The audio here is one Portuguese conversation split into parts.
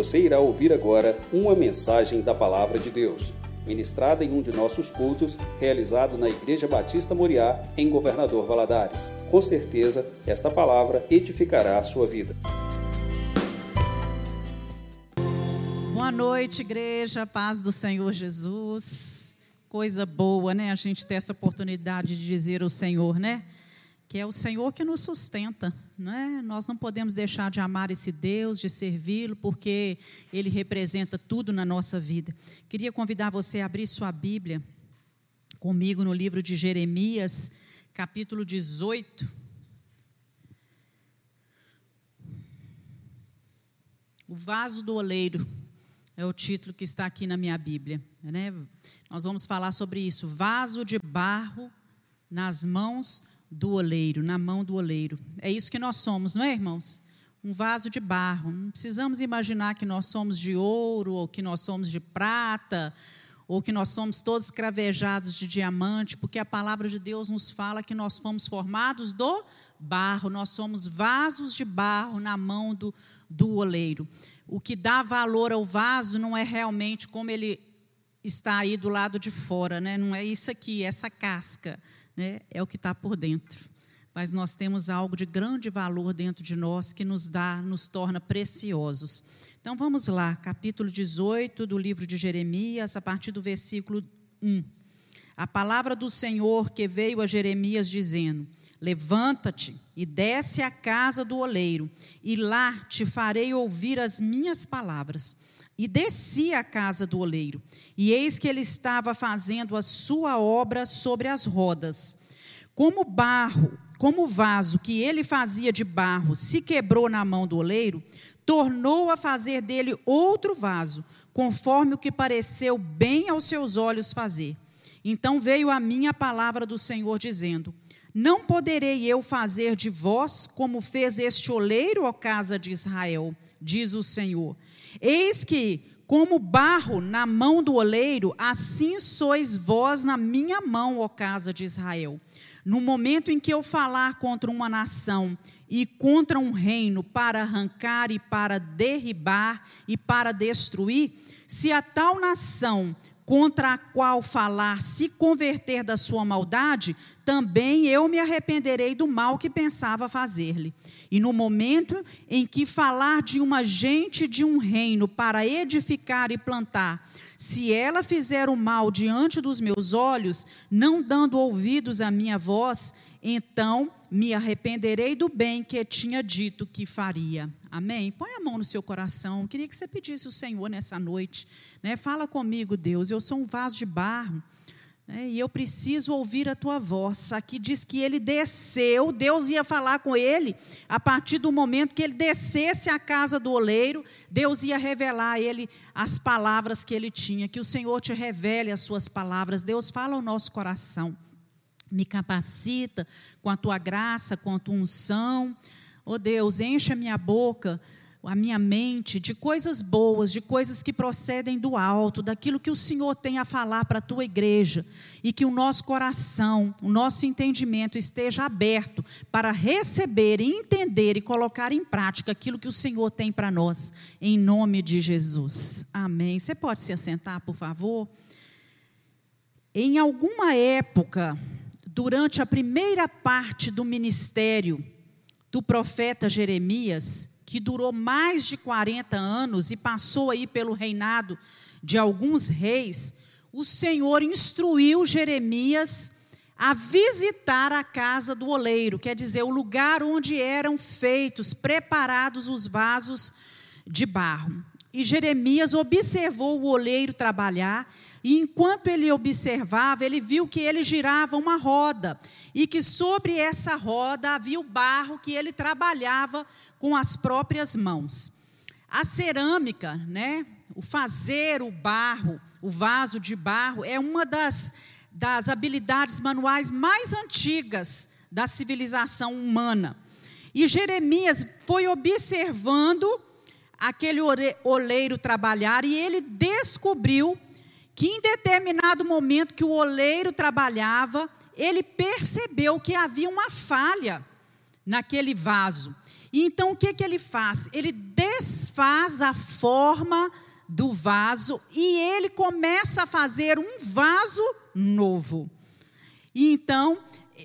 Você irá ouvir agora uma mensagem da Palavra de Deus, ministrada em um de nossos cultos, realizado na Igreja Batista Moriá, em Governador Valadares. Com certeza, esta palavra edificará a sua vida. Boa noite, igreja, paz do Senhor Jesus. Coisa boa, né? A gente ter essa oportunidade de dizer ao Senhor, né? Que é o Senhor que nos sustenta, né? Nós não podemos deixar de amar esse Deus, de servi-lo, porque ele representa tudo na nossa vida. Queria convidar você a abrir sua Bíblia comigo no livro de Jeremias, capítulo 18. O vaso do oleiro é o título que está aqui na minha Bíblia. Né? Nós vamos falar sobre isso. Vaso de barro nas mãos do oleiro, na mão do oleiro. É isso que nós somos, não é, irmãos? Um vaso de barro. Não precisamos imaginar que nós somos de ouro, ou que nós somos de prata, ou que nós somos todos cravejados de diamante, porque a palavra de Deus nos fala que nós fomos formados do barro, nós somos vasos de barro na mão do, do oleiro. O que dá valor ao vaso não é realmente como ele está aí do lado de fora, né? não é isso aqui, essa casca né, é o que está por dentro. Mas nós temos algo de grande valor dentro de nós que nos dá, nos torna preciosos. Então vamos lá, capítulo 18 do livro de Jeremias, a partir do versículo 1. A palavra do Senhor que veio a Jeremias dizendo: Levanta-te e desce à casa do oleiro, e lá te farei ouvir as minhas palavras. E desci à casa do oleiro, e eis que ele estava fazendo a sua obra sobre as rodas. Como barro, como o vaso que ele fazia de barro se quebrou na mão do oleiro, tornou a fazer dele outro vaso, conforme o que pareceu bem aos seus olhos fazer. Então veio a mim a palavra do Senhor, dizendo: Não poderei eu fazer de vós como fez este oleiro, ó casa de Israel, diz o Senhor. Eis que, como barro na mão do oleiro, assim sois vós na minha mão, ó casa de Israel. No momento em que eu falar contra uma nação e contra um reino para arrancar e para derribar e para destruir, se a tal nação contra a qual falar se converter da sua maldade, também eu me arrependerei do mal que pensava fazer-lhe. E no momento em que falar de uma gente de um reino para edificar e plantar, se ela fizer o mal diante dos meus olhos, não dando ouvidos à minha voz, então me arrependerei do bem que tinha dito que faria. Amém? Põe a mão no seu coração. Queria que você pedisse ao Senhor nessa noite. Né? Fala comigo, Deus. Eu sou um vaso de barro. Né? E eu preciso ouvir a tua voz. Aqui diz que ele desceu, Deus ia falar com ele, a partir do momento que ele descesse à casa do oleiro, Deus ia revelar a ele as palavras que ele tinha. Que o Senhor te revele as suas palavras. Deus fala ao nosso coração me capacita com a tua graça, com a tua unção. Oh Deus, enche a minha boca, a minha mente de coisas boas, de coisas que procedem do alto, daquilo que o Senhor tem a falar para a tua igreja, e que o nosso coração, o nosso entendimento esteja aberto para receber, entender e colocar em prática aquilo que o Senhor tem para nós, em nome de Jesus. Amém. Você pode se assentar, por favor? Em alguma época, durante a primeira parte do ministério do profeta Jeremias, que durou mais de 40 anos e passou aí pelo reinado de alguns reis, o Senhor instruiu Jeremias a visitar a casa do oleiro, quer dizer, o lugar onde eram feitos, preparados os vasos de barro. E Jeremias observou o oleiro trabalhar e enquanto ele observava, ele viu que ele girava uma roda e que sobre essa roda havia o barro que ele trabalhava com as próprias mãos. A cerâmica, né, o fazer o barro, o vaso de barro, é uma das, das habilidades manuais mais antigas da civilização humana. E Jeremias foi observando aquele oleiro trabalhar e ele descobriu que em determinado momento que o oleiro trabalhava, ele percebeu que havia uma falha naquele vaso. E então o que, que ele faz? Ele desfaz a forma do vaso e ele começa a fazer um vaso novo. E então,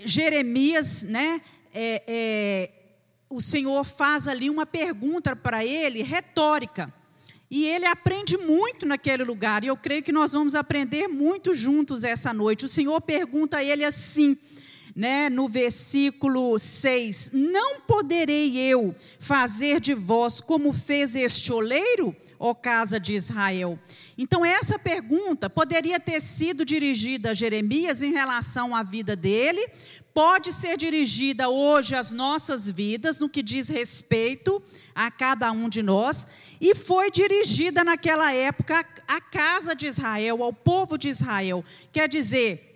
Jeremias, né, é, é, o Senhor faz ali uma pergunta para ele, retórica. E ele aprende muito naquele lugar, e eu creio que nós vamos aprender muito juntos essa noite. O Senhor pergunta a ele assim, né, no versículo 6: Não poderei eu fazer de vós como fez este oleiro, ó casa de Israel? Então, essa pergunta poderia ter sido dirigida a Jeremias em relação à vida dele, pode ser dirigida hoje às nossas vidas, no que diz respeito a cada um de nós, e foi dirigida naquela época à casa de Israel, ao povo de Israel. Quer dizer,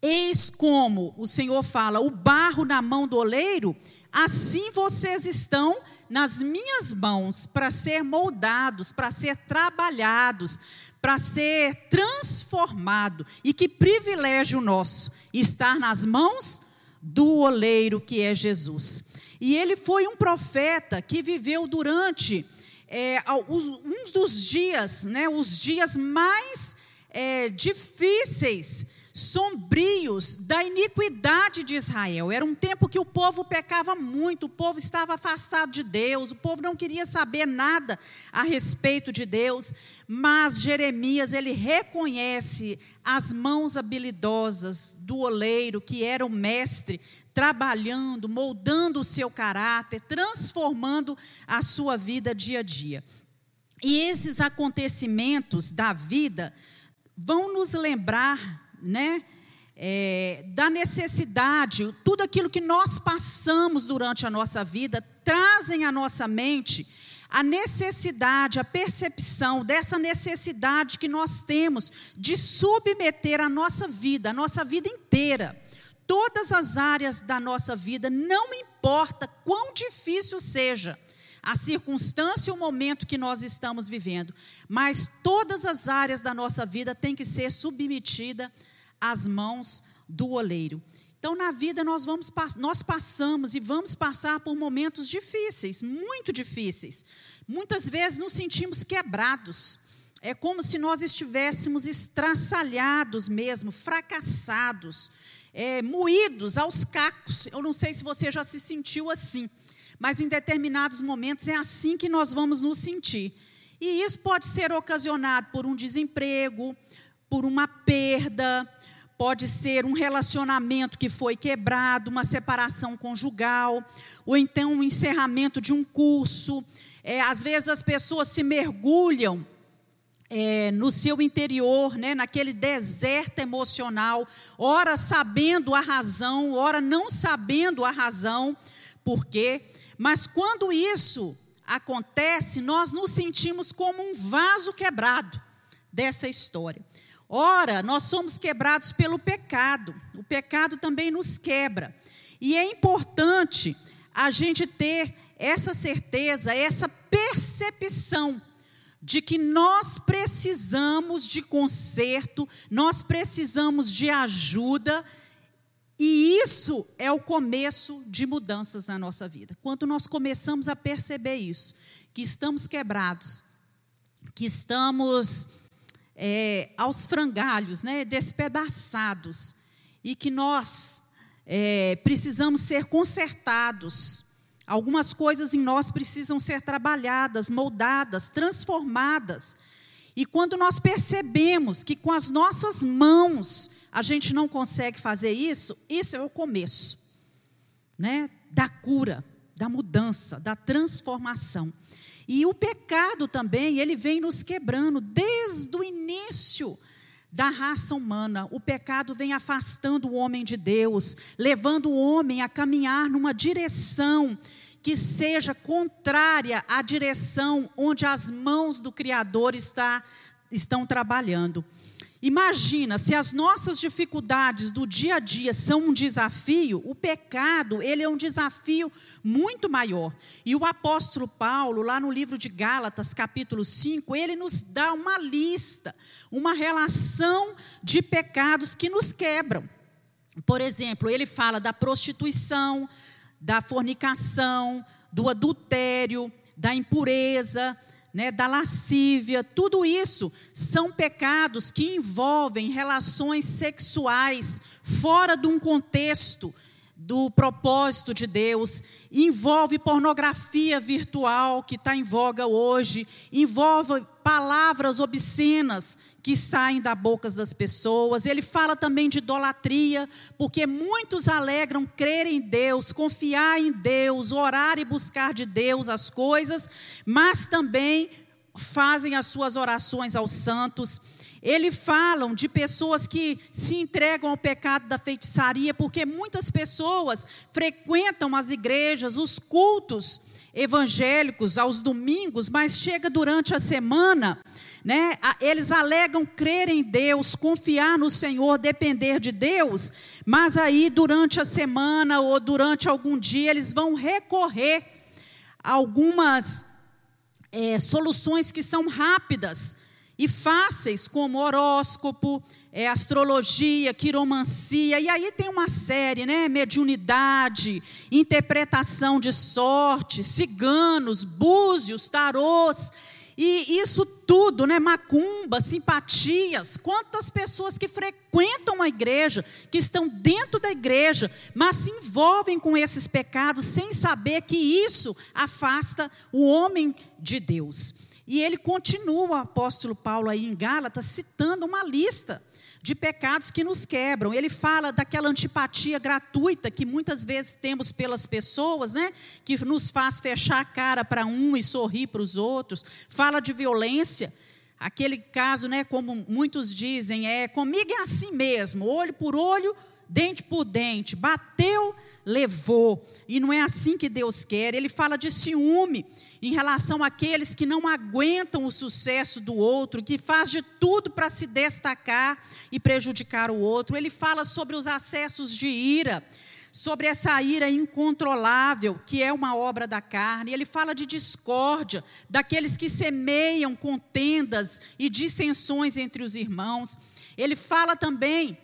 Eis como o Senhor fala: o barro na mão do oleiro, assim vocês estão nas minhas mãos para ser moldados, para ser trabalhados, para ser transformado. E que privilégio nosso estar nas mãos do oleiro que é Jesus. E ele foi um profeta que viveu durante é, uns dos dias, né, os dias mais é, difíceis sombrios da iniquidade de Israel. Era um tempo que o povo pecava muito, o povo estava afastado de Deus, o povo não queria saber nada a respeito de Deus, mas Jeremias, ele reconhece as mãos habilidosas do oleiro, que era o mestre, trabalhando, moldando o seu caráter, transformando a sua vida dia a dia. E esses acontecimentos da vida vão nos lembrar né? É, da necessidade, tudo aquilo que nós passamos durante a nossa vida, trazem à nossa mente a necessidade, a percepção dessa necessidade que nós temos de submeter a nossa vida, a nossa vida inteira, todas as áreas da nossa vida, não importa quão difícil seja a circunstância e o momento que nós estamos vivendo, mas todas as áreas da nossa vida têm que ser submetida às mãos do oleiro. Então, na vida, nós, vamos, nós passamos e vamos passar por momentos difíceis, muito difíceis. Muitas vezes nos sentimos quebrados. É como se nós estivéssemos estraçalhados mesmo, fracassados, é, moídos aos cacos. Eu não sei se você já se sentiu assim, mas em determinados momentos é assim que nós vamos nos sentir. E isso pode ser ocasionado por um desemprego, por uma perda, pode ser um relacionamento que foi quebrado, uma separação conjugal, ou então um encerramento de um curso. É, às vezes as pessoas se mergulham é, no seu interior, né, naquele deserto emocional, ora sabendo a razão, ora não sabendo a razão, por quê? Mas quando isso acontece, nós nos sentimos como um vaso quebrado dessa história. Ora, nós somos quebrados pelo pecado. O pecado também nos quebra. E é importante a gente ter essa certeza, essa percepção de que nós precisamos de conserto, nós precisamos de ajuda, e isso é o começo de mudanças na nossa vida. Quando nós começamos a perceber isso, que estamos quebrados, que estamos é, aos frangalhos, né, despedaçados, e que nós é, precisamos ser consertados. Algumas coisas em nós precisam ser trabalhadas, moldadas, transformadas. E quando nós percebemos que com as nossas mãos a gente não consegue fazer isso, isso é o começo, né, da cura, da mudança, da transformação. E o pecado também, ele vem nos quebrando desde o início da raça humana. O pecado vem afastando o homem de Deus, levando o homem a caminhar numa direção que seja contrária à direção onde as mãos do Criador está, estão trabalhando. Imagina, se as nossas dificuldades do dia a dia são um desafio, o pecado, ele é um desafio muito maior. E o apóstolo Paulo, lá no livro de Gálatas, capítulo 5, ele nos dá uma lista, uma relação de pecados que nos quebram. Por exemplo, ele fala da prostituição, da fornicação, do adultério, da impureza, né, da lascívia, tudo isso são pecados que envolvem relações sexuais fora de um contexto do propósito de Deus, envolve pornografia virtual que está em voga hoje, envolve palavras obscenas que saem da boca das pessoas. Ele fala também de idolatria, porque muitos alegram crer em Deus, confiar em Deus, orar e buscar de Deus as coisas, mas também fazem as suas orações aos santos ele falam de pessoas que se entregam ao pecado da feitiçaria, porque muitas pessoas frequentam as igrejas, os cultos evangélicos aos domingos, mas chega durante a semana, né? Eles alegam crer em Deus, confiar no Senhor, depender de Deus, mas aí durante a semana ou durante algum dia eles vão recorrer a algumas é, soluções que são rápidas e fáceis, como horóscopo, é, astrologia, quiromancia, e aí tem uma série, né? Mediunidade, interpretação de sorte, ciganos, búzios, tarôs, e isso tudo, né? Macumba, simpatias, quantas pessoas que frequentam a igreja, que estão dentro da igreja, mas se envolvem com esses pecados sem saber que isso afasta o homem de Deus. E ele continua, o apóstolo Paulo, aí em Gálatas, citando uma lista de pecados que nos quebram. Ele fala daquela antipatia gratuita que muitas vezes temos pelas pessoas, né? Que nos faz fechar a cara para um e sorrir para os outros. Fala de violência. Aquele caso, né, como muitos dizem, é comigo é assim mesmo, olho por olho, dente por dente. Bateu, levou. E não é assim que Deus quer. Ele fala de ciúme em relação àqueles que não aguentam o sucesso do outro, que faz de tudo para se destacar e prejudicar o outro. Ele fala sobre os acessos de ira, sobre essa ira incontrolável, que é uma obra da carne. Ele fala de discórdia, daqueles que semeiam contendas e dissensões entre os irmãos. Ele fala também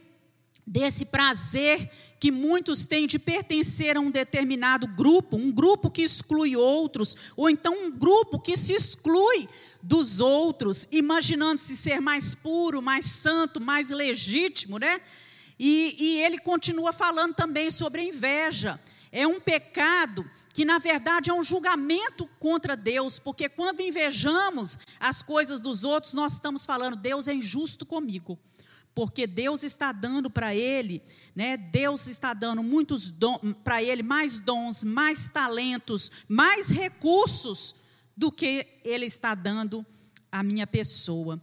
desse prazer que muitos têm de pertencer a um determinado grupo, um grupo que exclui outros, ou então um grupo que se exclui dos outros, imaginando-se ser mais puro, mais santo, mais legítimo, né? E, e ele continua falando também sobre a inveja. É um pecado que, na verdade, é um julgamento contra Deus, porque quando invejamos as coisas dos outros, nós estamos falando, Deus é injusto comigo porque Deus está dando para ele, né? Deus está dando muitos para ele mais dons, mais talentos, mais recursos do que ele está dando à minha pessoa.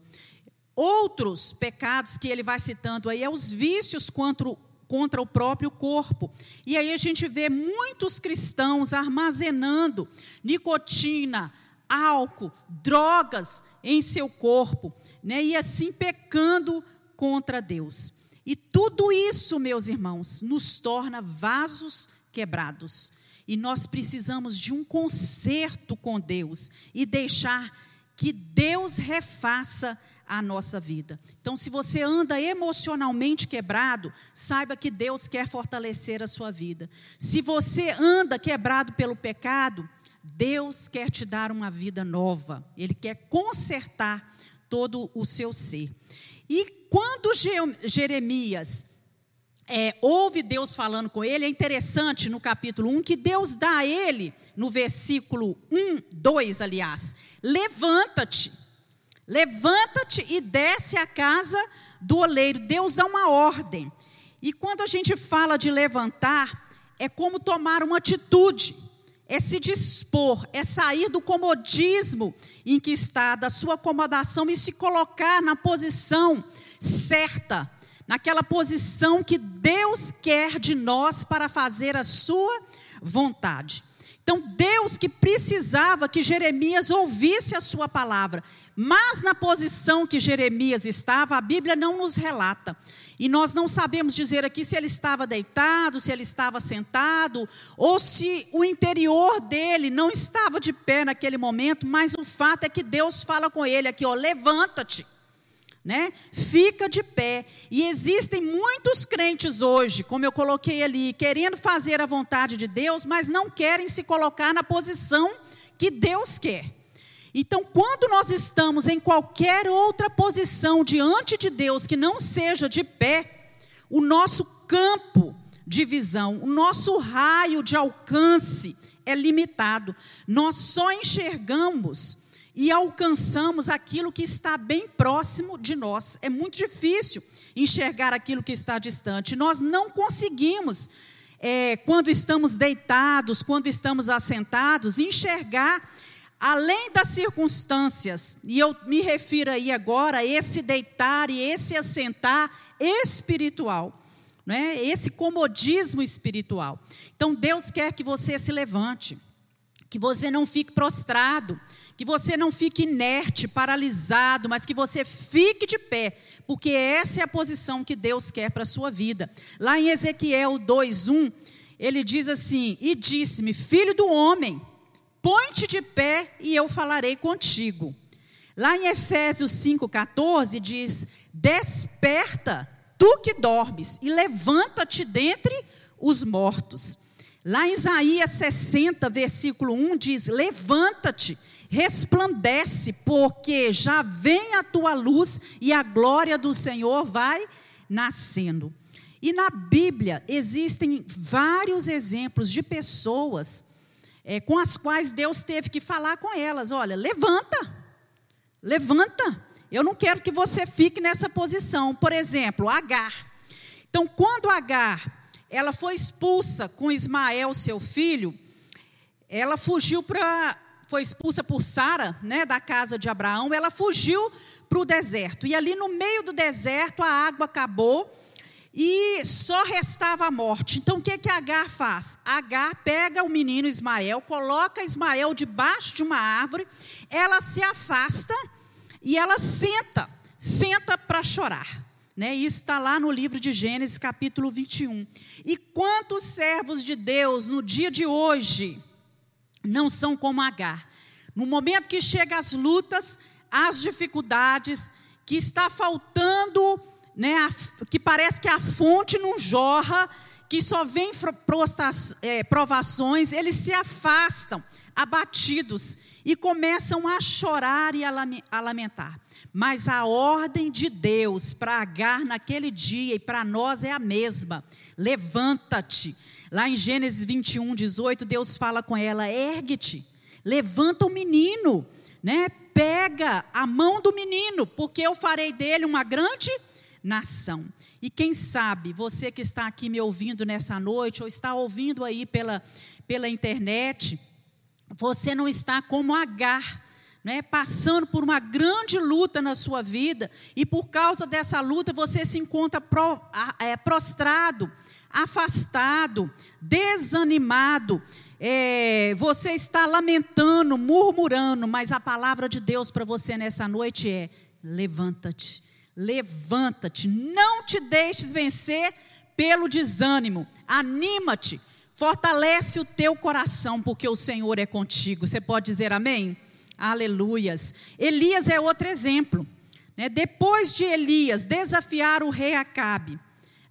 Outros pecados que ele vai citando aí é os vícios contra o, contra o próprio corpo. E aí a gente vê muitos cristãos armazenando nicotina, álcool, drogas em seu corpo, né? E assim pecando contra Deus. E tudo isso, meus irmãos, nos torna vasos quebrados. E nós precisamos de um conserto com Deus e deixar que Deus refaça a nossa vida. Então, se você anda emocionalmente quebrado, saiba que Deus quer fortalecer a sua vida. Se você anda quebrado pelo pecado, Deus quer te dar uma vida nova. Ele quer consertar todo o seu ser. E quando Jeremias é, ouve Deus falando com ele, é interessante no capítulo 1 que Deus dá a ele, no versículo 1, 2, aliás, levanta-te, levanta-te e desce à casa do oleiro. Deus dá uma ordem. E quando a gente fala de levantar, é como tomar uma atitude, é se dispor, é sair do comodismo em que está, da sua acomodação e se colocar na posição certa, naquela posição que Deus quer de nós para fazer a sua vontade. Então, Deus que precisava que Jeremias ouvisse a sua palavra, mas na posição que Jeremias estava, a Bíblia não nos relata. E nós não sabemos dizer aqui se ele estava deitado, se ele estava sentado, ou se o interior dele não estava de pé naquele momento, mas o fato é que Deus fala com ele aqui, ó, levanta-te. Né? Fica de pé. E existem muitos crentes hoje, como eu coloquei ali, querendo fazer a vontade de Deus, mas não querem se colocar na posição que Deus quer. Então, quando nós estamos em qualquer outra posição diante de Deus que não seja de pé, o nosso campo de visão, o nosso raio de alcance é limitado. Nós só enxergamos e alcançamos aquilo que está bem próximo de nós. É muito difícil enxergar aquilo que está distante. Nós não conseguimos, é, quando estamos deitados, quando estamos assentados, enxergar além das circunstâncias. E eu me refiro aí agora a esse deitar e esse assentar espiritual. Né? Esse comodismo espiritual. Então Deus quer que você se levante, que você não fique prostrado, que você não fique inerte, paralisado, mas que você fique de pé, porque essa é a posição que Deus quer para a sua vida. Lá em Ezequiel 2:1, ele diz assim: "E disse-me: Filho do homem, põe-te de pé e eu falarei contigo." Lá em Efésios 5:14 diz: "Desperta, tu que dormes, e levanta-te dentre os mortos." Lá em Isaías 60, versículo 1 diz: Levanta-te resplandece, porque já vem a tua luz e a glória do Senhor vai nascendo. E na Bíblia existem vários exemplos de pessoas é, com as quais Deus teve que falar com elas: olha, levanta, levanta. Eu não quero que você fique nessa posição. Por exemplo, Agar. Então, quando Agar ela foi expulsa com Ismael, seu filho, ela fugiu para foi expulsa por Sara, né, da casa de Abraão, ela fugiu para o deserto. E ali no meio do deserto a água acabou e só restava a morte. Então o que que Agar faz? Agar pega o menino Ismael, coloca Ismael debaixo de uma árvore, ela se afasta e ela senta, senta para chorar. Né? Isso está lá no livro de Gênesis, capítulo 21. E quantos servos de Deus no dia de hoje não são como Agar. No momento que chega as lutas, as dificuldades, que está faltando, né, a, que parece que a fonte não jorra, que só vem é, provações, eles se afastam, abatidos, e começam a chorar e a lamentar. Mas a ordem de Deus para Agar naquele dia e para nós é a mesma: levanta-te Lá em Gênesis 21, 18, Deus fala com ela: ergue-te, levanta o menino, né? pega a mão do menino, porque eu farei dele uma grande nação. E quem sabe, você que está aqui me ouvindo nessa noite, ou está ouvindo aí pela, pela internet, você não está como Agar, né, passando por uma grande luta na sua vida, e por causa dessa luta você se encontra pro, é, prostrado, afastado, desanimado, é, você está lamentando, murmurando, mas a palavra de Deus para você nessa noite é: levanta-te, levanta-te, não te deixes vencer pelo desânimo, anima-te, fortalece o teu coração, porque o Senhor é contigo. Você pode dizer amém? Aleluias. Elias é outro exemplo. Né? Depois de Elias desafiar o rei Acabe,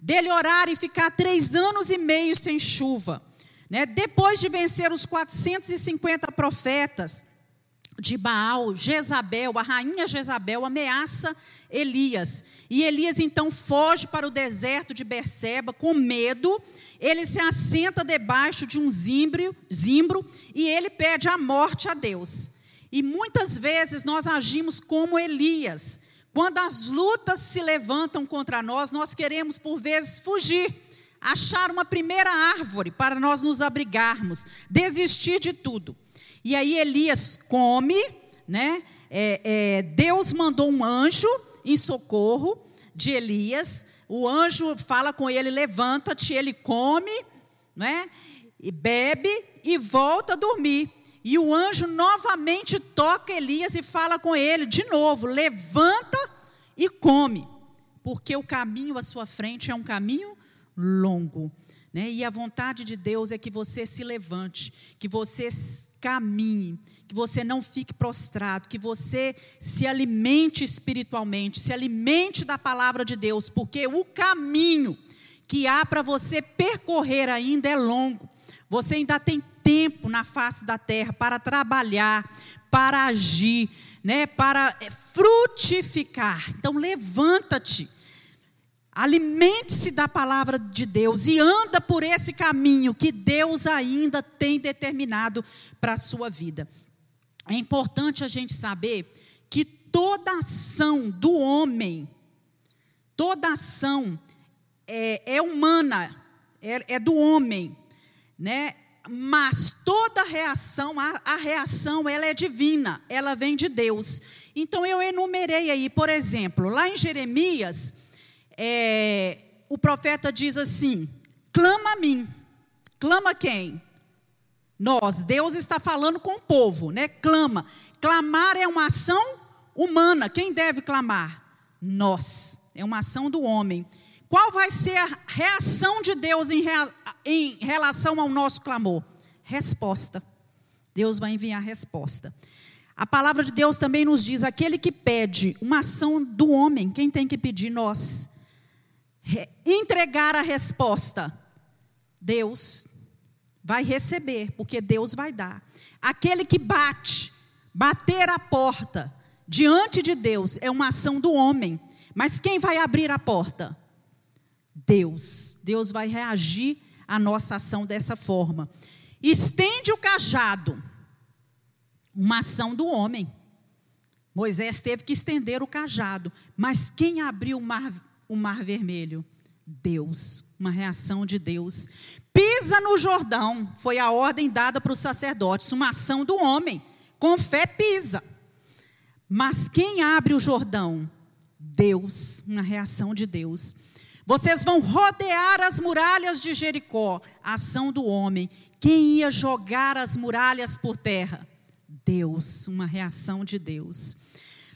dele orar e ficar três anos e meio sem chuva. Né? Depois de vencer os 450 profetas de Baal, Jezabel, a rainha Jezabel, ameaça Elias. E Elias então foge para o deserto de Berseba com medo. Ele se assenta debaixo de um zimbro, zimbro e ele pede a morte a Deus. E muitas vezes nós agimos como Elias. Quando as lutas se levantam contra nós, nós queremos por vezes fugir, achar uma primeira árvore para nós nos abrigarmos, desistir de tudo. E aí Elias come, né? É, é, Deus mandou um anjo em socorro de Elias. O anjo fala com ele: levanta-te, ele come, né? E bebe e volta a dormir. E o anjo novamente toca Elias e fala com ele de novo: levanta e come, porque o caminho à sua frente é um caminho longo. Né? E a vontade de Deus é que você se levante, que você caminhe, que você não fique prostrado, que você se alimente espiritualmente, se alimente da palavra de Deus, porque o caminho que há para você percorrer ainda é longo. Você ainda tem tempo na face da terra para trabalhar, para agir, né, para eh, frutificar. Então levanta-te Alimente-se da palavra de Deus e anda por esse caminho que Deus ainda tem determinado para a sua vida. É importante a gente saber que toda ação do homem, toda ação é, é humana, é, é, do homem, né? Mas toda reação, a, a reação, ela é divina, ela vem de Deus. Então eu enumerei aí, por exemplo, lá em Jeremias é, o profeta diz assim: clama a mim. Clama quem? Nós. Deus está falando com o povo, né? Clama. Clamar é uma ação humana. Quem deve clamar? Nós. É uma ação do homem. Qual vai ser a reação de Deus em, rea, em relação ao nosso clamor? Resposta. Deus vai enviar resposta. A palavra de Deus também nos diz: aquele que pede uma ação do homem, quem tem que pedir? Nós entregar a resposta, Deus vai receber, porque Deus vai dar. Aquele que bate, bater a porta diante de Deus é uma ação do homem, mas quem vai abrir a porta? Deus. Deus vai reagir à nossa ação dessa forma. Estende o cajado, uma ação do homem. Moisés teve que estender o cajado, mas quem abriu o mar o mar vermelho? Deus, uma reação de Deus. Pisa no Jordão, foi a ordem dada para os sacerdotes, uma ação do homem. Com fé pisa. Mas quem abre o Jordão? Deus, uma reação de Deus. Vocês vão rodear as muralhas de Jericó, ação do homem. Quem ia jogar as muralhas por terra? Deus, uma reação de Deus.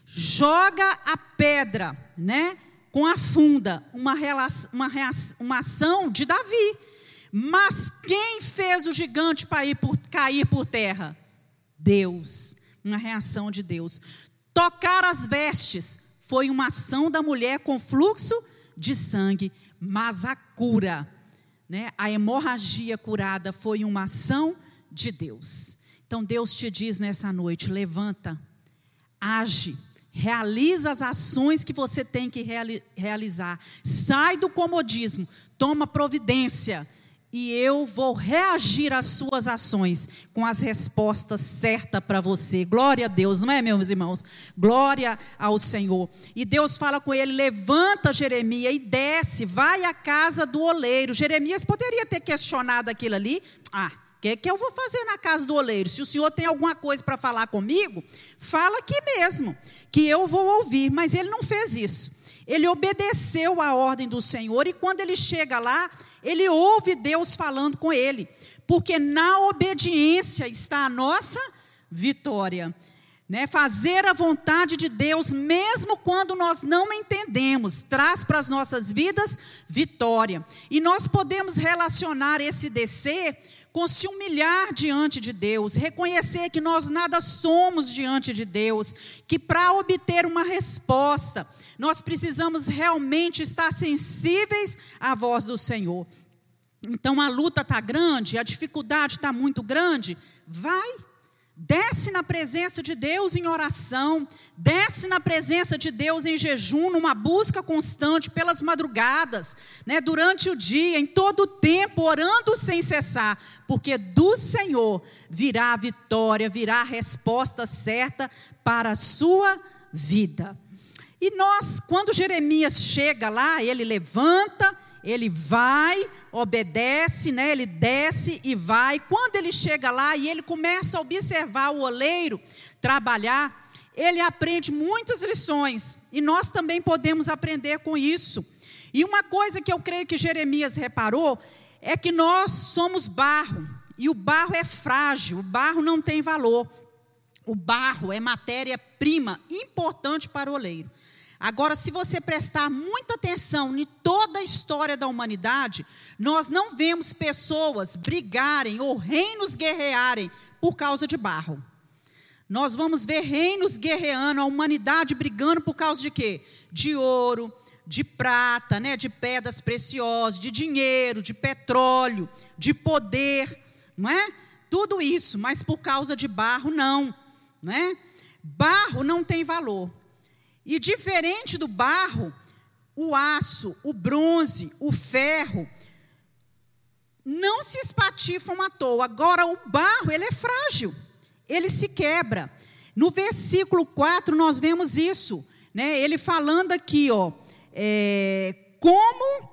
Joga a pedra, né? com a funda, uma, relação, uma, reação, uma ação de Davi. Mas quem fez o gigante por, cair por terra? Deus, uma reação de Deus. Tocar as vestes foi uma ação da mulher com fluxo de sangue, mas a cura, né, a hemorragia curada foi uma ação de Deus. Então Deus te diz nessa noite: levanta, age, Realiza as ações que você tem que realizar. Sai do comodismo, toma providência. E eu vou reagir às suas ações com as respostas certas para você. Glória a Deus, não é, meus irmãos? Glória ao Senhor. E Deus fala com ele: levanta, Jeremias, e desce, vai à casa do oleiro. Jeremias poderia ter questionado aquilo ali. Ah, o que, que eu vou fazer na casa do oleiro? Se o senhor tem alguma coisa para falar comigo, fala aqui mesmo que eu vou ouvir, mas ele não fez isso. Ele obedeceu à ordem do Senhor e quando ele chega lá, ele ouve Deus falando com ele, porque na obediência está a nossa vitória. Né? Fazer a vontade de Deus, mesmo quando nós não entendemos, traz para as nossas vidas vitória. E nós podemos relacionar esse descer com se humilhar diante de Deus, reconhecer que nós nada somos diante de Deus, que para obter uma resposta, nós precisamos realmente estar sensíveis à voz do Senhor. Então a luta está grande, a dificuldade está muito grande, vai Desce na presença de Deus em oração, desce na presença de Deus em jejum, numa busca constante pelas madrugadas, né, durante o dia, em todo o tempo, orando sem cessar, porque do Senhor virá a vitória, virá a resposta certa para a sua vida. E nós, quando Jeremias chega lá, ele levanta, ele vai, obedece, né? Ele desce e vai. Quando ele chega lá e ele começa a observar o oleiro trabalhar, ele aprende muitas lições e nós também podemos aprender com isso. E uma coisa que eu creio que Jeremias reparou é que nós somos barro e o barro é frágil, o barro não tem valor. O barro é matéria-prima importante para o oleiro. Agora, se você prestar muita atenção em toda a história da humanidade, Nós não vemos pessoas brigarem ou reinos guerrearem por causa de barro. Nós vamos ver reinos guerreando, a humanidade brigando por causa de quê? De ouro, de prata, né, de pedras preciosas, de dinheiro, de petróleo, de poder, não é? Tudo isso, mas por causa de barro não, não é? Barro não tem valor. E diferente do barro, o aço, o bronze, o ferro não se espatifam à toa. Agora o barro, ele é frágil ele se quebra. No versículo 4 nós vemos isso, né? Ele falando aqui, ó, é, como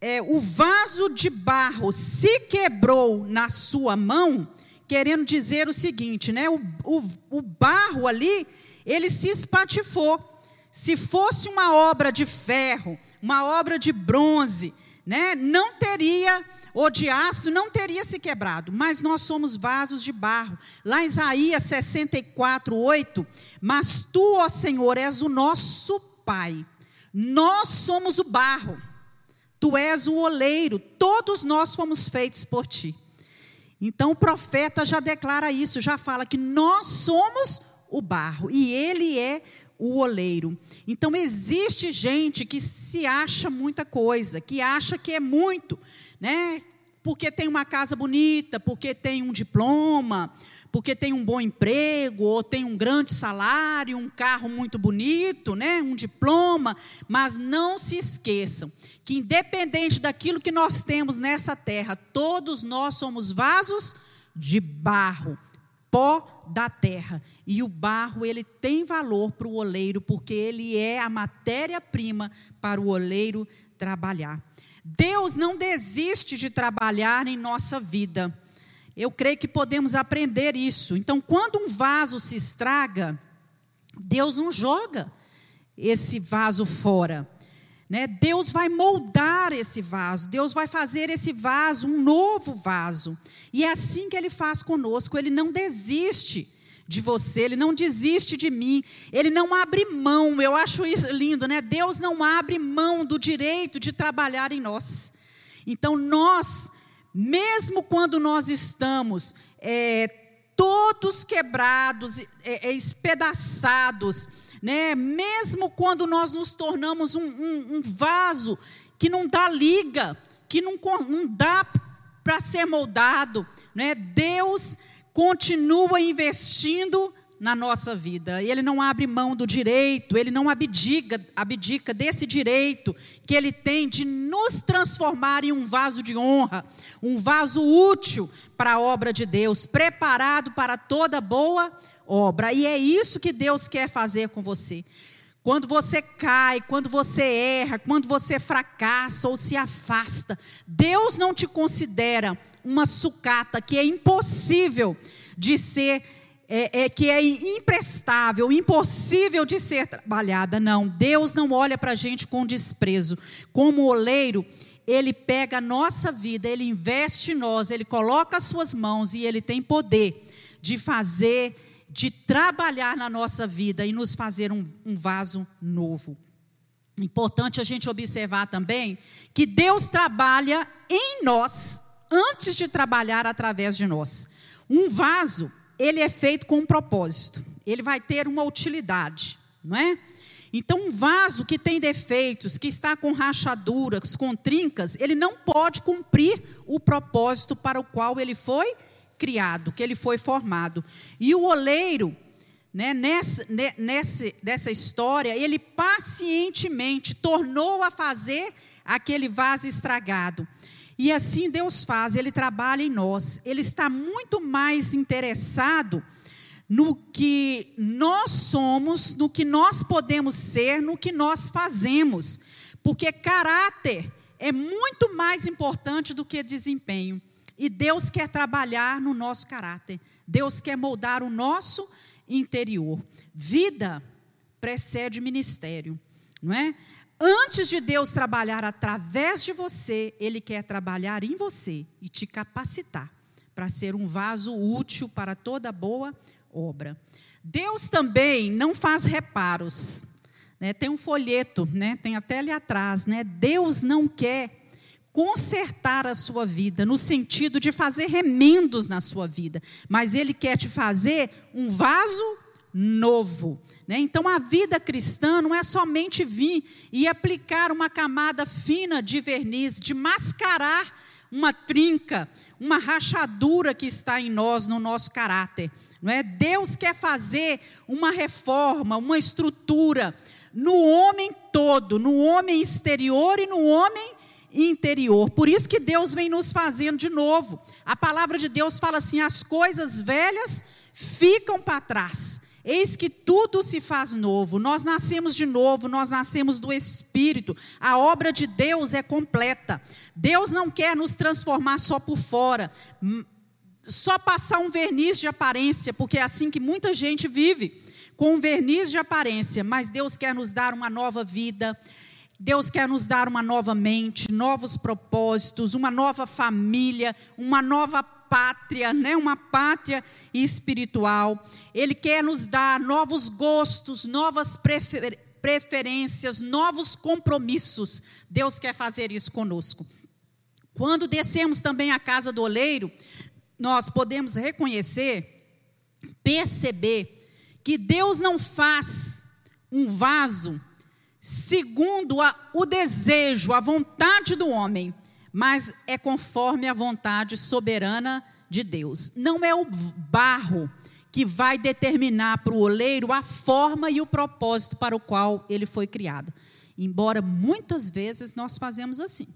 é, o vaso de barro se quebrou na sua mão, querendo dizer o seguinte, né? O, o, o barro ali, ele se espatifou. Se fosse uma obra de ferro, uma obra de bronze, né? Não teria ou de aço não teria se quebrado, mas nós somos vasos de barro. Lá em Isaías 64, 8, mas tu, ó Senhor, és o nosso Pai, nós somos o barro, tu és o oleiro, todos nós fomos feitos por ti. Então o profeta já declara isso, já fala que nós somos o barro e ele é o oleiro. Então existe gente que se acha muita coisa, que acha que é muito, né? Porque tem uma casa bonita, porque tem um diploma, porque tem um bom emprego, ou tem um grande salário, um carro muito bonito, né? Um diploma, mas não se esqueçam que independente daquilo que nós temos nessa terra, todos nós somos vasos de barro, pó da terra. E o barro, ele tem valor para o oleiro, porque ele é a matéria-prima para o oleiro trabalhar. Deus não desiste de trabalhar em nossa vida. Eu creio que podemos aprender isso. Então, quando um vaso se estraga, Deus não joga esse vaso fora. Né? Deus vai moldar esse vaso, Deus vai fazer esse vaso um novo vaso. E é assim que Ele faz conosco, Ele não desiste de você, ele não desiste de mim, ele não abre mão. Eu acho isso lindo, né? Deus não abre mão do direito de trabalhar em nós. Então, nós, mesmo quando nós estamos é, todos quebrados, é, é, espedaçados, né? mesmo quando nós nos tornamos um, um, um vaso que não dá liga, que não, não dá para ser moldado, né? Deus continua investindo na nossa vida. Ele não abre mão do direito, ele não abdica, abdica desse direito que ele tem de nos transformar em um vaso de honra, um vaso útil para a obra de Deus, preparado para toda boa obra. E é isso que Deus quer fazer com você. Quando você cai, quando você erra, quando você fracassa ou se afasta, Deus não te considera uma sucata que é impossível de ser, é, é, que é imprestável, impossível de ser trabalhada. Não, Deus não olha para a gente com desprezo. Como oleiro, Ele pega a nossa vida, Ele investe em nós, Ele coloca as suas mãos e Ele tem poder de fazer, de trabalhar na nossa vida e nos fazer um, um vaso novo. Importante a gente observar também que Deus trabalha em nós antes de trabalhar através de nós. Um vaso, ele é feito com um propósito. Ele vai ter uma utilidade, não é? Então, um vaso que tem defeitos, que está com rachaduras, com trincas, ele não pode cumprir o propósito para o qual ele foi criado, que ele foi formado. E o oleiro, né, nessa, nessa, nessa história, ele pacientemente tornou a fazer aquele vaso estragado. E assim Deus faz, Ele trabalha em nós. Ele está muito mais interessado no que nós somos, no que nós podemos ser, no que nós fazemos. Porque caráter é muito mais importante do que desempenho. E Deus quer trabalhar no nosso caráter. Deus quer moldar o nosso interior. Vida precede ministério, não é? Antes de Deus trabalhar através de você, Ele quer trabalhar em você e te capacitar para ser um vaso útil para toda boa obra. Deus também não faz reparos. Né? Tem um folheto, né? tem até ali atrás. Né? Deus não quer consertar a sua vida, no sentido de fazer remendos na sua vida, mas Ele quer te fazer um vaso novo. Né? Então, a vida cristã não é somente vir e aplicar uma camada fina de verniz, de mascarar uma trinca, uma rachadura que está em nós, no nosso caráter. Não é? Deus quer fazer uma reforma, uma estrutura no homem todo, no homem exterior e no homem interior. Por isso que Deus vem nos fazendo de novo. A palavra de Deus fala assim: as coisas velhas ficam para trás. Eis que tudo se faz novo. Nós nascemos de novo, nós nascemos do Espírito. A obra de Deus é completa. Deus não quer nos transformar só por fora, só passar um verniz de aparência, porque é assim que muita gente vive, com um verniz de aparência, mas Deus quer nos dar uma nova vida, Deus quer nos dar uma nova mente, novos propósitos, uma nova família, uma nova pátria, né? uma pátria espiritual. Ele quer nos dar novos gostos, novas prefer preferências, novos compromissos. Deus quer fazer isso conosco. Quando descemos também a casa do oleiro, nós podemos reconhecer, perceber, que Deus não faz um vaso segundo a, o desejo, a vontade do homem, mas é conforme a vontade soberana de Deus. Não é o barro que vai determinar para o oleiro a forma e o propósito para o qual ele foi criado. Embora muitas vezes nós fazemos assim.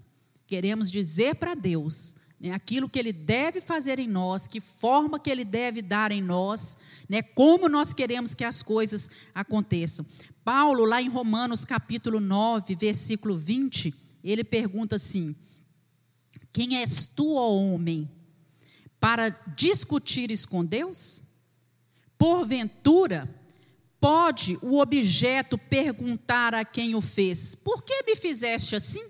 Queremos dizer para Deus né, aquilo que Ele deve fazer em nós, que forma que Ele deve dar em nós, né, como nós queremos que as coisas aconteçam. Paulo, lá em Romanos capítulo 9, versículo 20, ele pergunta assim: Quem és tu, ó homem, para discutires com Deus? Porventura, pode o objeto perguntar a quem o fez: Por que me fizeste assim?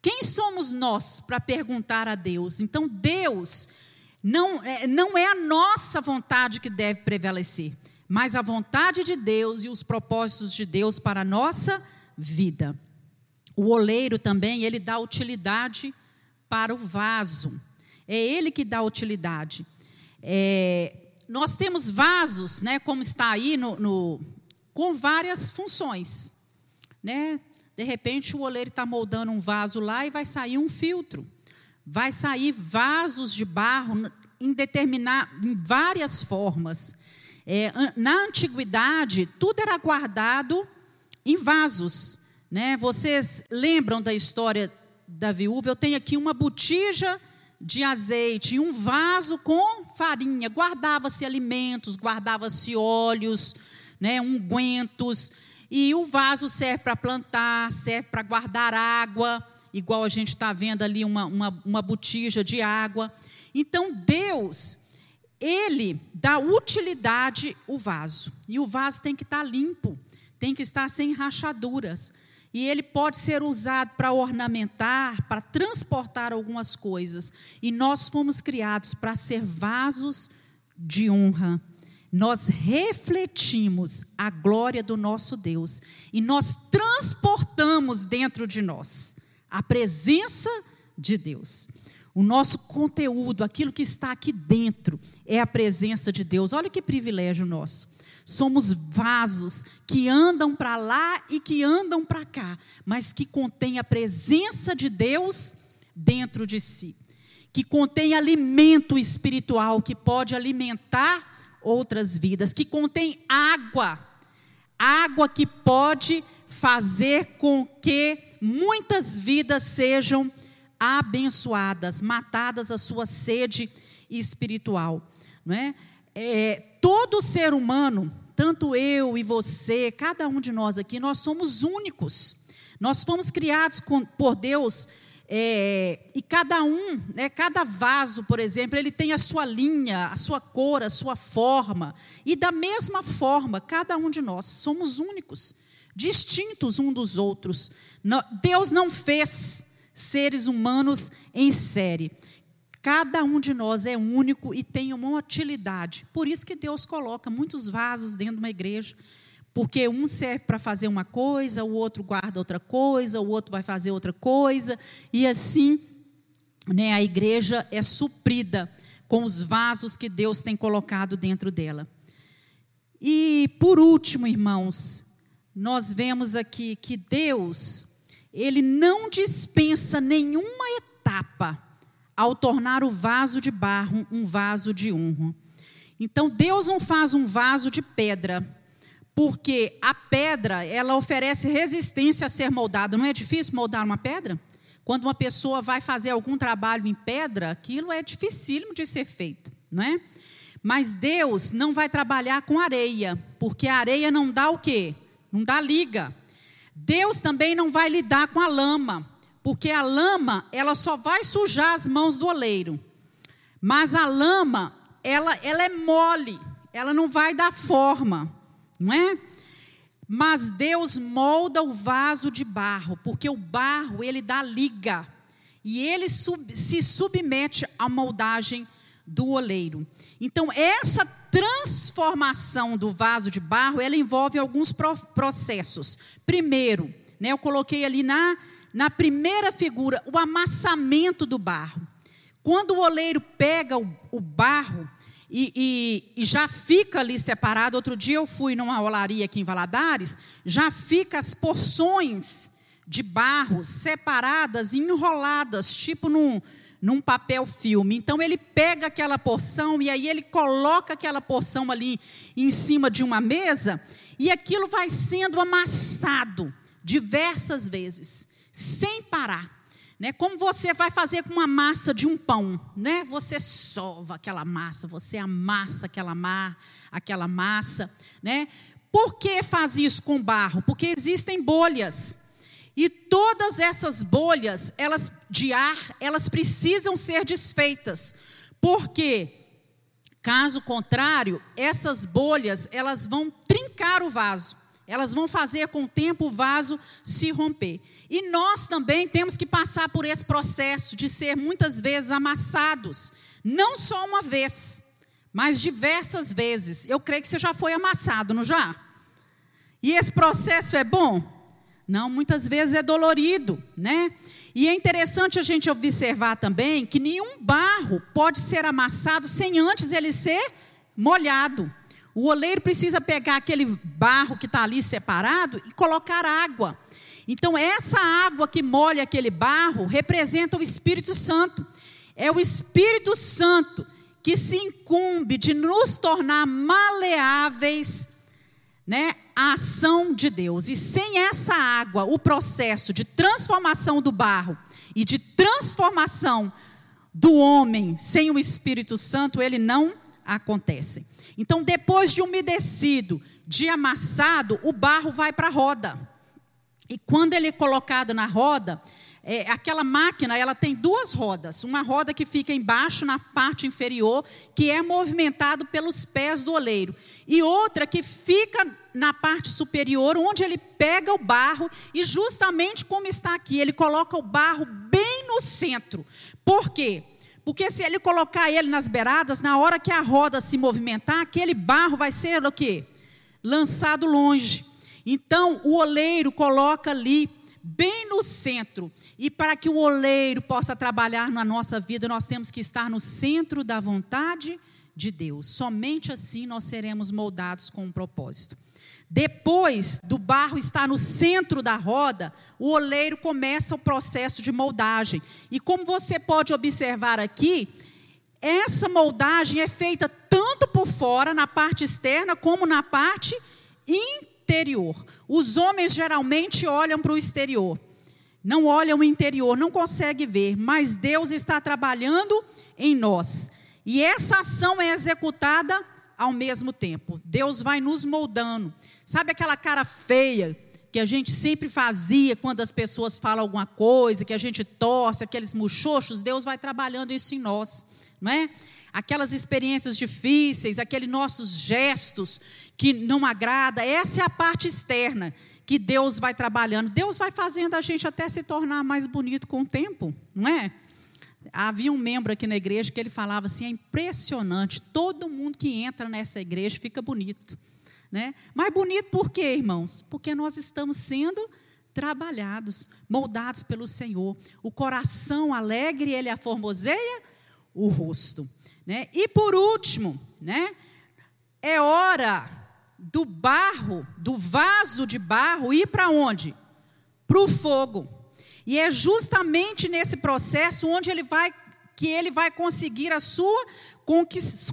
Quem somos nós para perguntar a Deus? Então, Deus não é, não é a nossa vontade que deve prevalecer mas a vontade de Deus e os propósitos de Deus para a nossa vida. O oleiro também, ele dá utilidade para o vaso. É ele que dá utilidade. É, nós temos vasos, né, como está aí, no, no com várias funções. Né? De repente, o oleiro está moldando um vaso lá e vai sair um filtro. Vai sair vasos de barro em, determinar, em várias formas. É, na antiguidade, tudo era guardado em vasos. Né? Vocês lembram da história da viúva? Eu tenho aqui uma botija de azeite e um vaso com farinha. Guardava-se alimentos, guardava-se óleos, né, ungüentos. E o vaso serve para plantar, serve para guardar água, igual a gente está vendo ali uma, uma, uma botija de água. Então, Deus ele dá utilidade o vaso. E o vaso tem que estar limpo, tem que estar sem rachaduras. E ele pode ser usado para ornamentar, para transportar algumas coisas. E nós fomos criados para ser vasos de honra. Nós refletimos a glória do nosso Deus e nós transportamos dentro de nós a presença de Deus. O nosso conteúdo, aquilo que está aqui dentro, é a presença de Deus. Olha que privilégio nosso. Somos vasos que andam para lá e que andam para cá, mas que contém a presença de Deus dentro de si. Que contém alimento espiritual que pode alimentar outras vidas, que contém água, água que pode fazer com que muitas vidas sejam abençoadas, matadas a sua sede espiritual. Não é? é? Todo ser humano, tanto eu e você, cada um de nós aqui, nós somos únicos. Nós fomos criados com, por Deus é, e cada um, né, cada vaso, por exemplo, ele tem a sua linha, a sua cor, a sua forma. E da mesma forma, cada um de nós somos únicos, distintos um dos outros. Deus não fez seres humanos em série. Cada um de nós é único e tem uma utilidade. Por isso que Deus coloca muitos vasos dentro de uma igreja. porque um serve para fazer uma coisa, o outro guarda outra coisa, o outro vai fazer outra coisa, e assim né, a igreja é suprida com os vasos que Deus tem colocado dentro dela. E por último, irmãos, nós vemos aqui que Deus, ele não dispensa nenhuma etapa ao tornar o vaso de barro um vaso de honra. Então Deus não faz um vaso de pedra, porque a pedra, ela oferece resistência a ser moldada. Não é difícil moldar uma pedra? Quando uma pessoa vai fazer algum trabalho em pedra, aquilo é dificílimo de ser feito, não é? Mas Deus não vai trabalhar com areia, porque a areia não dá o quê? Não dá liga. Deus também não vai lidar com a lama, porque a lama, ela só vai sujar as mãos do oleiro. Mas a lama, ela, ela é mole, ela não vai dar forma, não é? Mas Deus molda o vaso de barro, porque o barro ele dá liga e ele sub, se submete à moldagem do oleiro. Então essa transformação do vaso de barro, ela envolve alguns processos. Primeiro, né, eu coloquei ali na na primeira figura o amassamento do barro. Quando o oleiro pega o, o barro, e, e, e, já fica ali separado. Outro dia eu fui numa olaria aqui em Valadares, já fica as porções de barro separadas e enroladas, tipo num, num papel filme. Então ele pega aquela porção e aí ele coloca aquela porção ali em cima de uma mesa e aquilo vai sendo amassado diversas vezes, sem parar. Né? Como você vai fazer com uma massa de um pão, né? Você sova aquela massa, você amassa aquela, mar, aquela massa, né? Por que faz isso com barro? Porque existem bolhas. E todas essas bolhas, elas de ar, elas precisam ser desfeitas. Porque caso contrário, essas bolhas, elas vão trincar o vaso. Elas vão fazer com o tempo o vaso se romper. E nós também temos que passar por esse processo de ser muitas vezes amassados, não só uma vez, mas diversas vezes. Eu creio que você já foi amassado, não já? E esse processo é bom? Não, muitas vezes é dolorido, né? E é interessante a gente observar também que nenhum barro pode ser amassado sem antes ele ser molhado. O oleiro precisa pegar aquele barro que está ali separado e colocar água. Então, essa água que molha aquele barro representa o Espírito Santo. É o Espírito Santo que se incumbe de nos tornar maleáveis né, à ação de Deus. E sem essa água, o processo de transformação do barro e de transformação do homem sem o Espírito Santo, ele não acontece. Então, depois de umedecido, de amassado, o barro vai para a roda. E quando ele é colocado na roda, é, aquela máquina ela tem duas rodas. Uma roda que fica embaixo, na parte inferior, que é movimentado pelos pés do oleiro. E outra que fica na parte superior, onde ele pega o barro e justamente como está aqui, ele coloca o barro bem no centro. Por quê? Porque se ele colocar ele nas beiradas, na hora que a roda se movimentar, aquele barro vai ser o quê? Lançado longe. Então, o oleiro coloca ali, bem no centro. E para que o oleiro possa trabalhar na nossa vida, nós temos que estar no centro da vontade de Deus. Somente assim nós seremos moldados com um propósito. Depois do barro estar no centro da roda, o oleiro começa o processo de moldagem. E como você pode observar aqui, essa moldagem é feita tanto por fora, na parte externa, como na parte interna exterior. Os homens geralmente olham para o exterior, não olham o interior, não conseguem ver, mas Deus está trabalhando em nós. E essa ação é executada ao mesmo tempo. Deus vai nos moldando. Sabe aquela cara feia que a gente sempre fazia quando as pessoas falam alguma coisa, que a gente torce, aqueles muxoxos? Deus vai trabalhando isso em nós, não é? Aquelas experiências difíceis, aqueles nossos gestos que não agrada, essa é a parte externa que Deus vai trabalhando. Deus vai fazendo a gente até se tornar mais bonito com o tempo, não é? Havia um membro aqui na igreja que ele falava assim: é impressionante, todo mundo que entra nessa igreja fica bonito. Né? Mais bonito por quê, irmãos? Porque nós estamos sendo trabalhados, moldados pelo Senhor. O coração alegre, ele aformoseia o rosto. Né? E por último, né? é hora do barro, do vaso de barro, ir para onde? Para o fogo. E é justamente nesse processo onde ele vai que ele vai conseguir a sua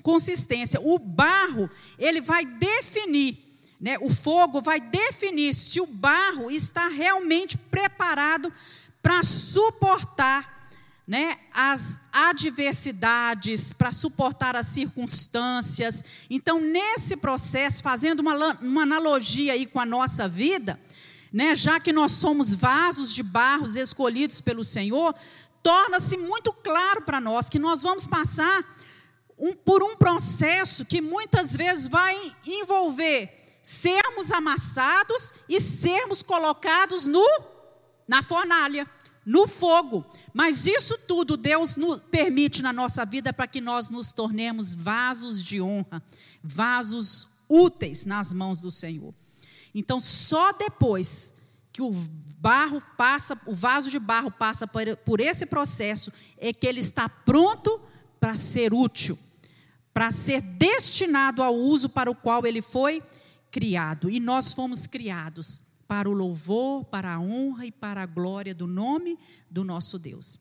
consistência. O barro, ele vai definir, né? O fogo vai definir se o barro está realmente preparado para suportar né, as adversidades, para suportar as circunstâncias. Então, nesse processo, fazendo uma, uma analogia aí com a nossa vida, né, já que nós somos vasos de barros escolhidos pelo Senhor, torna-se muito claro para nós que nós vamos passar um, por um processo que muitas vezes vai envolver sermos amassados e sermos colocados no, na fornalha, no fogo. Mas isso tudo Deus nos permite na nossa vida para que nós nos tornemos vasos de honra, vasos úteis nas mãos do Senhor. Então, só depois que o barro passa, o vaso de barro passa por, esse processo, é que ele está pronto para ser útil, para ser destinado ao uso para o qual ele foi criado. E nós fomos criados para o louvor, para a honra e para a glória do nome do nosso Deus.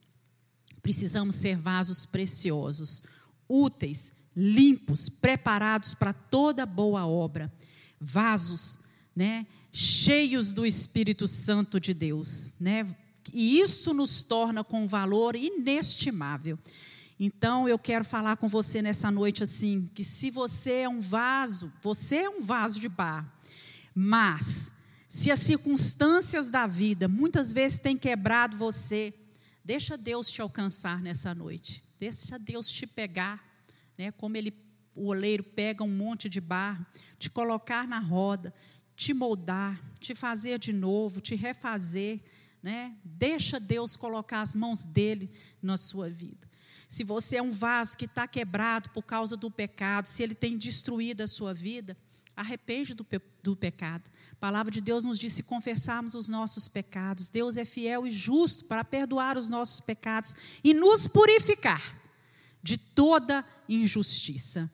Precisamos ser vasos preciosos, úteis, limpos, preparados para toda boa obra. Vasos, né? Cheios do Espírito Santo de Deus, né? E isso nos torna com valor inestimável. Então eu quero falar com você nessa noite assim, que se você é um vaso, você é um vaso de barro, mas se as circunstâncias da vida muitas vezes têm quebrado você, deixa Deus te alcançar nessa noite. Deixa Deus te pegar, né? Como ele o oleiro pega um monte de barro, te colocar na roda, te moldar, te fazer de novo, te refazer, né? Deixa Deus colocar as mãos dele na sua vida. Se você é um vaso que está quebrado por causa do pecado, se ele tem destruído a sua vida, arrepende do, pe do pecado. A palavra de Deus nos diz: se confessarmos os nossos pecados, Deus é fiel e justo para perdoar os nossos pecados e nos purificar de toda injustiça.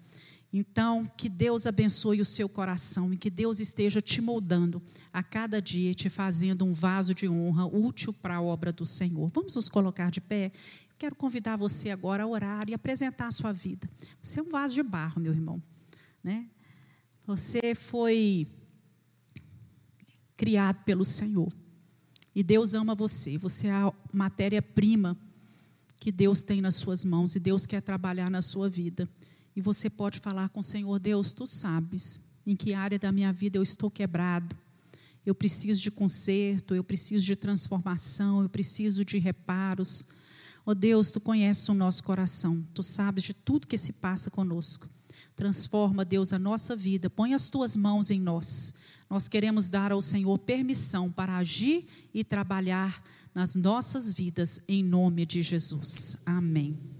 Então, que Deus abençoe o seu coração e que Deus esteja te moldando a cada dia, te fazendo um vaso de honra útil para a obra do Senhor. Vamos nos colocar de pé? Quero convidar você agora a orar e apresentar a sua vida. Você é um vaso de barro, meu irmão. Né? Você foi criado pelo Senhor. E Deus ama você. Você é a matéria-prima que Deus tem nas suas mãos e Deus quer trabalhar na sua vida. E você pode falar com o Senhor: Deus, tu sabes em que área da minha vida eu estou quebrado. Eu preciso de conserto, eu preciso de transformação, eu preciso de reparos. Oh Deus, tu conheces o nosso coração, tu sabes de tudo que se passa conosco. Transforma, Deus, a nossa vida, põe as tuas mãos em nós. Nós queremos dar ao Senhor permissão para agir e trabalhar nas nossas vidas, em nome de Jesus. Amém.